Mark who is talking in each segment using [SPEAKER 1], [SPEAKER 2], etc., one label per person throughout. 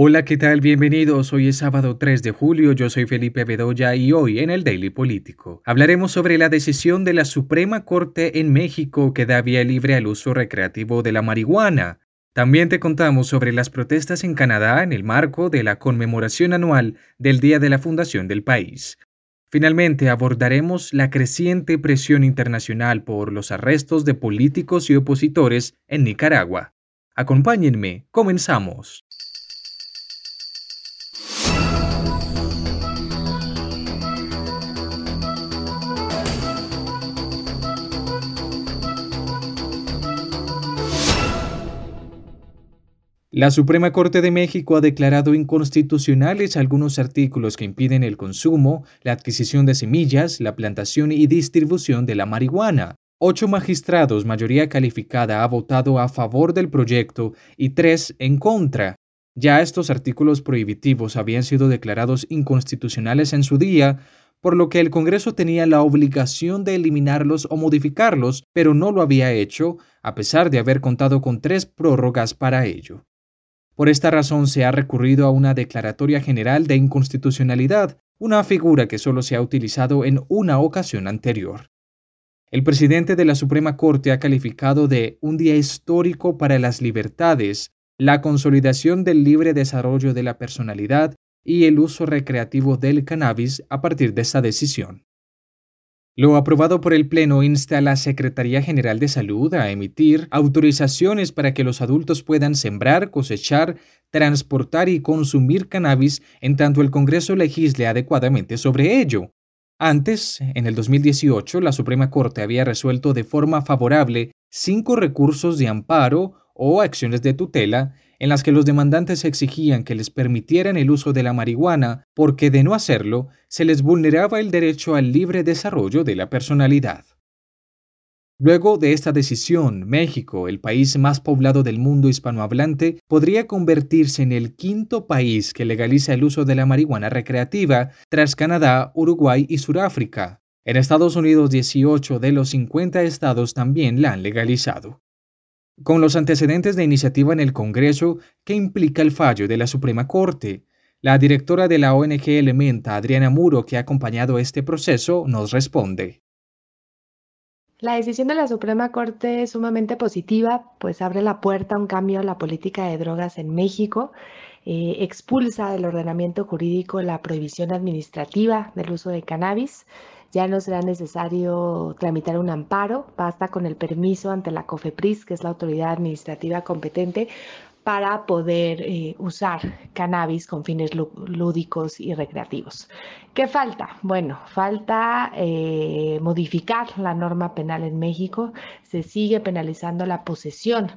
[SPEAKER 1] Hola, ¿qué tal? Bienvenidos. Hoy es sábado 3 de julio, yo soy Felipe Bedoya y hoy en el Daily Político hablaremos sobre la decisión de la Suprema Corte en México que da vía libre al uso recreativo de la marihuana. También te contamos sobre las protestas en Canadá en el marco de la conmemoración anual del Día de la Fundación del país. Finalmente abordaremos la creciente presión internacional por los arrestos de políticos y opositores en Nicaragua. Acompáñenme, comenzamos. La Suprema Corte de México ha declarado inconstitucionales algunos artículos que impiden el consumo, la adquisición de semillas, la plantación y distribución de la marihuana. Ocho magistrados, mayoría calificada, ha votado a favor del proyecto y tres en contra. Ya estos artículos prohibitivos habían sido declarados inconstitucionales en su día, por lo que el Congreso tenía la obligación de eliminarlos o modificarlos, pero no lo había hecho, a pesar de haber contado con tres prórrogas para ello. Por esta razón se ha recurrido a una declaratoria general de inconstitucionalidad, una figura que solo se ha utilizado en una ocasión anterior. El presidente de la Suprema Corte ha calificado de un día histórico para las libertades, la consolidación del libre desarrollo de la personalidad y el uso recreativo del cannabis a partir de esta decisión. Lo aprobado por el Pleno insta a la Secretaría General de Salud a emitir autorizaciones para que los adultos puedan sembrar, cosechar, transportar y consumir cannabis en tanto el Congreso legisle adecuadamente sobre ello. Antes, en el 2018, la Suprema Corte había resuelto de forma favorable cinco recursos de amparo o acciones de tutela en las que los demandantes exigían que les permitieran el uso de la marihuana porque de no hacerlo se les vulneraba el derecho al libre desarrollo de la personalidad. Luego de esta decisión, México, el país más poblado del mundo hispanohablante, podría convertirse en el quinto país que legaliza el uso de la marihuana recreativa, tras Canadá, Uruguay y Sudáfrica. En Estados Unidos, 18 de los 50 estados también la han legalizado. Con los antecedentes de iniciativa en el Congreso, ¿qué implica el fallo de la Suprema Corte? La directora de la ONG Elementa, Adriana Muro, que ha acompañado este proceso, nos responde.
[SPEAKER 2] La decisión de la Suprema Corte es sumamente positiva, pues abre la puerta a un cambio en la política de drogas en México, eh, expulsa del ordenamiento jurídico la prohibición administrativa del uso de cannabis ya no será necesario tramitar un amparo, basta con el permiso ante la COFEPRIS, que es la autoridad administrativa competente, para poder eh, usar cannabis con fines lúdicos y recreativos. ¿Qué falta? Bueno, falta eh, modificar la norma penal en México. Se sigue penalizando la posesión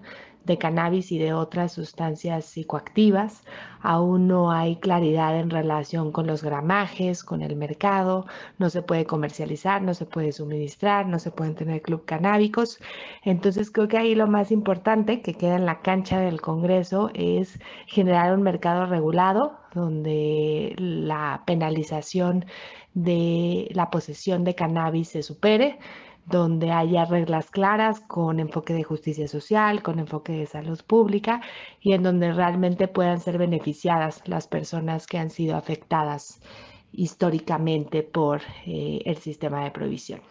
[SPEAKER 2] de cannabis y de otras sustancias psicoactivas. Aún no hay claridad en relación con los gramajes, con el mercado. No se puede comercializar, no se puede suministrar, no se pueden tener club canábicos. Entonces creo que ahí lo más importante que queda en la cancha del Congreso es generar un mercado regulado donde la penalización de la posesión de cannabis se supere donde haya reglas claras con enfoque de justicia social, con enfoque de salud pública y en donde realmente puedan ser beneficiadas las personas que han sido afectadas históricamente por eh, el sistema de provisión.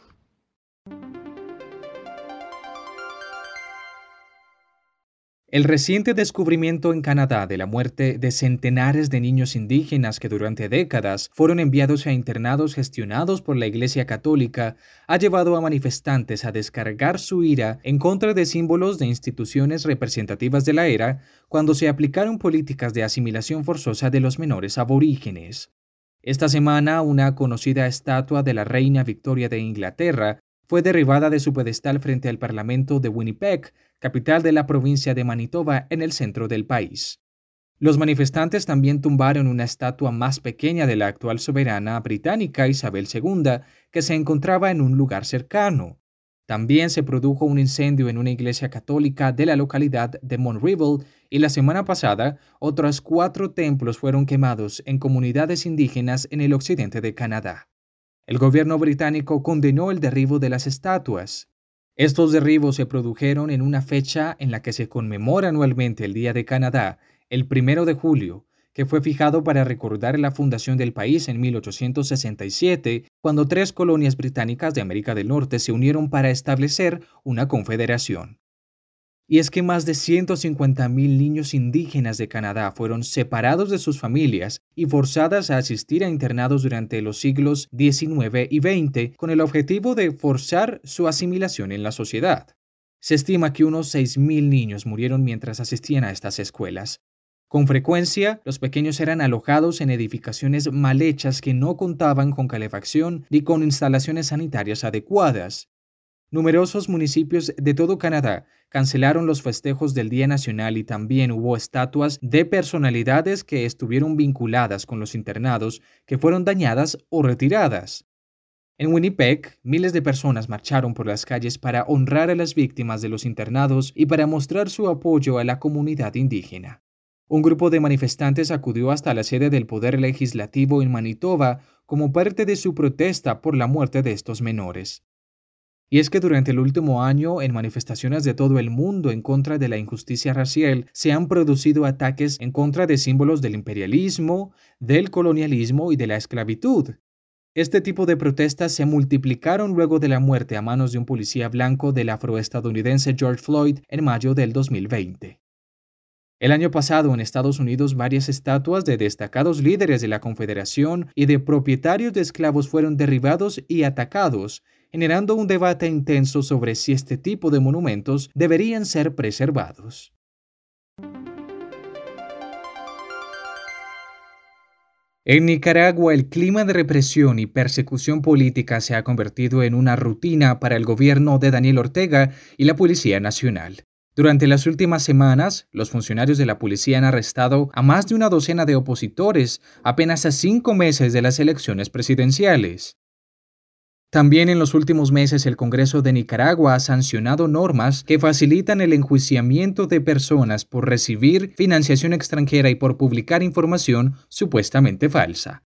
[SPEAKER 1] El reciente descubrimiento en Canadá de la muerte de centenares de niños indígenas que durante décadas fueron enviados a internados gestionados por la Iglesia Católica ha llevado a manifestantes a descargar su ira en contra de símbolos de instituciones representativas de la era cuando se aplicaron políticas de asimilación forzosa de los menores aborígenes. Esta semana, una conocida estatua de la reina Victoria de Inglaterra fue derribada de su pedestal frente al Parlamento de Winnipeg, capital de la provincia de Manitoba en el centro del país. Los manifestantes también tumbaron una estatua más pequeña de la actual soberana británica Isabel II, que se encontraba en un lugar cercano. También se produjo un incendio en una iglesia católica de la localidad de Monreeville y la semana pasada otros cuatro templos fueron quemados en comunidades indígenas en el occidente de Canadá. El gobierno británico condenó el derribo de las estatuas. Estos derribos se produjeron en una fecha en la que se conmemora anualmente el Día de Canadá, el primero de julio, que fue fijado para recordar la fundación del país en 1867, cuando tres colonias británicas de América del Norte se unieron para establecer una confederación. Y es que más de 150.000 niños indígenas de Canadá fueron separados de sus familias y forzadas a asistir a internados durante los siglos XIX y XX con el objetivo de forzar su asimilación en la sociedad. Se estima que unos 6.000 niños murieron mientras asistían a estas escuelas. Con frecuencia, los pequeños eran alojados en edificaciones mal hechas que no contaban con calefacción ni con instalaciones sanitarias adecuadas. Numerosos municipios de todo Canadá cancelaron los festejos del Día Nacional y también hubo estatuas de personalidades que estuvieron vinculadas con los internados que fueron dañadas o retiradas. En Winnipeg, miles de personas marcharon por las calles para honrar a las víctimas de los internados y para mostrar su apoyo a la comunidad indígena. Un grupo de manifestantes acudió hasta la sede del Poder Legislativo en Manitoba como parte de su protesta por la muerte de estos menores. Y es que durante el último año, en manifestaciones de todo el mundo en contra de la injusticia racial, se han producido ataques en contra de símbolos del imperialismo, del colonialismo y de la esclavitud. Este tipo de protestas se multiplicaron luego de la muerte a manos de un policía blanco del afroestadounidense George Floyd en mayo del 2020. El año pasado en Estados Unidos varias estatuas de destacados líderes de la Confederación y de propietarios de esclavos fueron derribados y atacados, generando un debate intenso sobre si este tipo de monumentos deberían ser preservados. En Nicaragua, el clima de represión y persecución política se ha convertido en una rutina para el gobierno de Daniel Ortega y la Policía Nacional. Durante las últimas semanas, los funcionarios de la policía han arrestado a más de una docena de opositores apenas a cinco meses de las elecciones presidenciales. También en los últimos meses el Congreso de Nicaragua ha sancionado normas que facilitan el enjuiciamiento de personas por recibir financiación extranjera y por publicar información supuestamente falsa.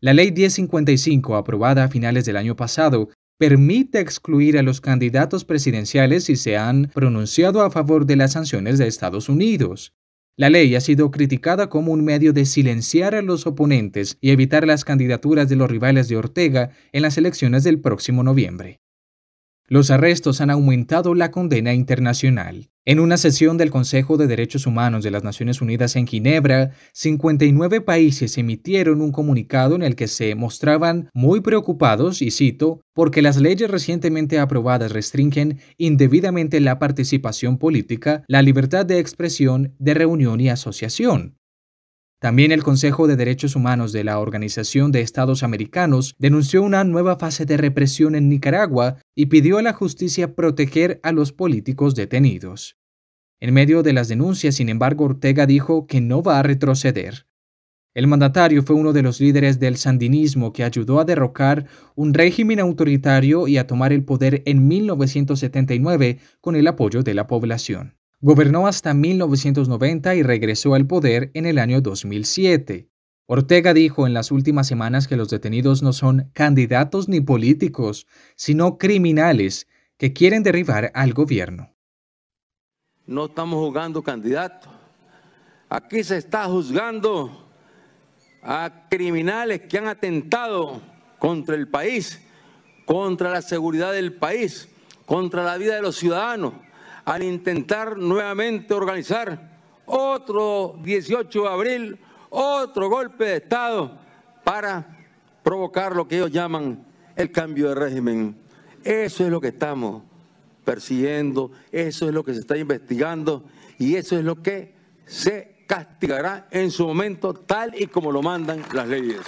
[SPEAKER 1] La Ley 1055, aprobada a finales del año pasado, permite excluir a los candidatos presidenciales si se han pronunciado a favor de las sanciones de Estados Unidos. La ley ha sido criticada como un medio de silenciar a los oponentes y evitar las candidaturas de los rivales de Ortega en las elecciones del próximo noviembre. Los arrestos han aumentado la condena internacional. En una sesión del Consejo de Derechos Humanos de las Naciones Unidas en Ginebra, 59 países emitieron un comunicado en el que se mostraban muy preocupados, y cito, porque las leyes recientemente aprobadas restringen indebidamente la participación política, la libertad de expresión, de reunión y asociación. También el Consejo de Derechos Humanos de la Organización de Estados Americanos denunció una nueva fase de represión en Nicaragua y pidió a la justicia proteger a los políticos detenidos. En medio de las denuncias, sin embargo, Ortega dijo que no va a retroceder. El mandatario fue uno de los líderes del sandinismo que ayudó a derrocar un régimen autoritario y a tomar el poder en 1979 con el apoyo de la población. Gobernó hasta 1990 y regresó al poder en el año 2007. Ortega dijo en las últimas semanas que los detenidos no son candidatos ni políticos, sino criminales que quieren derribar al gobierno.
[SPEAKER 3] No estamos juzgando candidatos. Aquí se está juzgando a criminales que han atentado contra el país, contra la seguridad del país, contra la vida de los ciudadanos al intentar nuevamente organizar otro 18 de abril, otro golpe de Estado para provocar lo que ellos llaman el cambio de régimen. Eso es lo que estamos persiguiendo, eso es lo que se está investigando y eso es lo que se castigará en su momento tal y como lo mandan las leyes.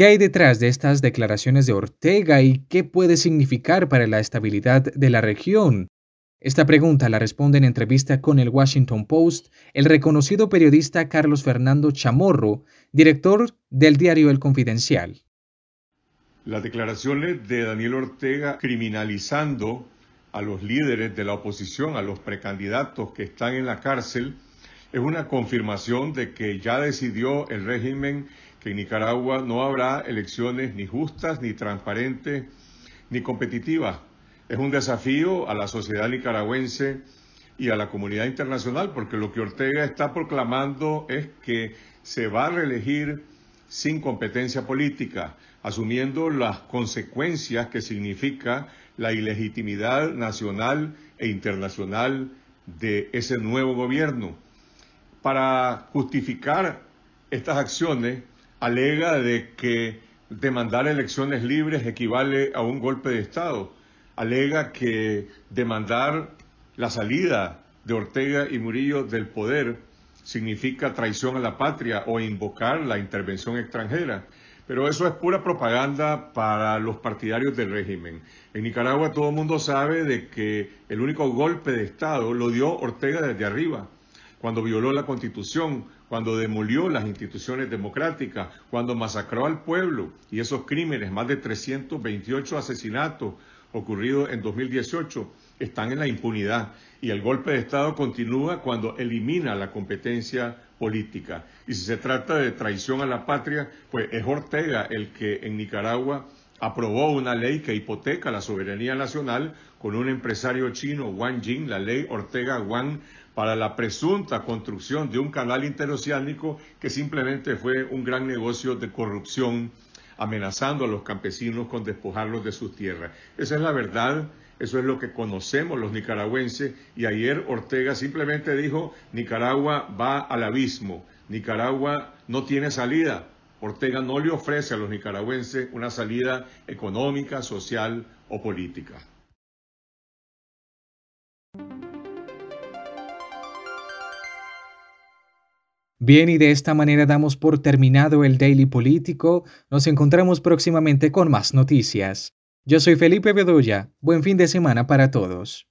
[SPEAKER 1] ¿Qué hay detrás de estas declaraciones de Ortega y qué puede significar para la estabilidad de la región? Esta pregunta la responde en entrevista con el Washington Post el reconocido periodista Carlos Fernando Chamorro, director del diario El Confidencial.
[SPEAKER 4] Las declaraciones de Daniel Ortega criminalizando a los líderes de la oposición, a los precandidatos que están en la cárcel, es una confirmación de que ya decidió el régimen que en Nicaragua no habrá elecciones ni justas, ni transparentes, ni competitivas. Es un desafío a la sociedad nicaragüense y a la comunidad internacional, porque lo que Ortega está proclamando es que se va a reelegir sin competencia política, asumiendo las consecuencias que significa la ilegitimidad nacional e internacional de ese nuevo gobierno. Para justificar estas acciones, alega de que demandar elecciones libres equivale a un golpe de Estado. Alega que demandar la salida de Ortega y Murillo del poder significa traición a la patria o invocar la intervención extranjera. Pero eso es pura propaganda para los partidarios del régimen. En Nicaragua todo el mundo sabe de que el único golpe de Estado lo dio Ortega desde arriba, cuando violó la Constitución, cuando demolió las instituciones democráticas, cuando masacró al pueblo y esos crímenes, más de 328 asesinatos ocurridos en 2018, están en la impunidad y el golpe de Estado continúa cuando elimina la competencia política. Y si se trata de traición a la patria, pues es Ortega el que en Nicaragua aprobó una ley que hipoteca la soberanía nacional con un empresario chino, Wang Jing, la ley Ortega-Wang, para la presunta construcción de un canal interoceánico que simplemente fue un gran negocio de corrupción, amenazando a los campesinos con despojarlos de sus tierras. Esa es la verdad eso es lo que conocemos los nicaragüenses y ayer Ortega simplemente dijo, Nicaragua va al abismo, Nicaragua no tiene salida. Ortega no le ofrece a los nicaragüenses una salida económica, social o política.
[SPEAKER 1] Bien, y de esta manera damos por terminado el Daily Político. Nos encontramos próximamente con más noticias. Yo soy Felipe Bedoya. Buen fin de semana para todos.